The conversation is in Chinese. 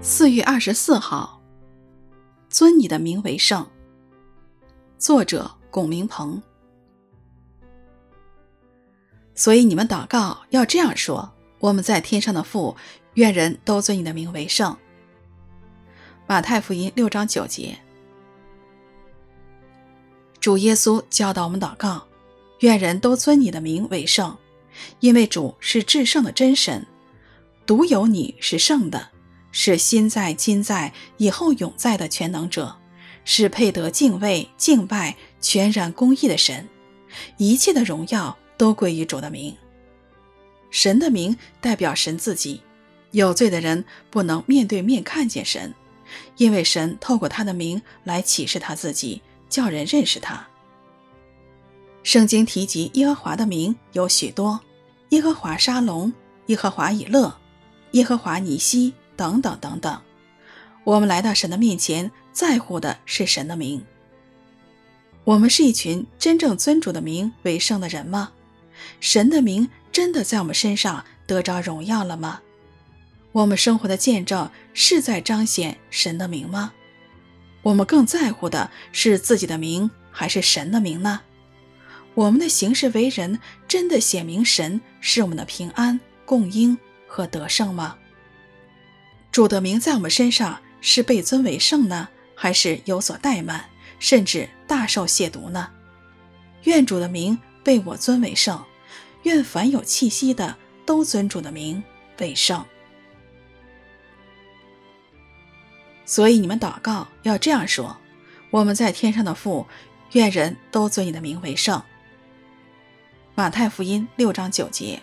四月二十四号，尊你的名为圣。作者龚明鹏。所以你们祷告要这样说：我们在天上的父，愿人都尊你的名为圣。马太福音六章九节。主耶稣教导我们祷告，愿人都尊你的名为圣，因为主是至圣的真神，独有你是圣的。是心在、今在、以后永在的全能者，是配得敬畏、敬拜、全然公义的神，一切的荣耀都归于主的名。神的名代表神自己，有罪的人不能面对面看见神，因为神透过他的名来启示他自己，叫人认识他。圣经提及耶和华的名有许多：耶和华沙龙、耶和华以勒、耶和华尼西。等等等等，我们来到神的面前，在乎的是神的名。我们是一群真正尊主的名为圣的人吗？神的名真的在我们身上得着荣耀了吗？我们生活的见证是在彰显神的名吗？我们更在乎的是自己的名还是神的名呢？我们的行事为人真的显明神是我们的平安、供应和得胜吗？主的名在我们身上是被尊为圣呢，还是有所怠慢，甚至大受亵渎呢？愿主的名被我尊为圣，愿凡有气息的都尊主的名为圣。所以你们祷告要这样说：我们在天上的父，愿人都尊你的名为圣。马太福音六章九节。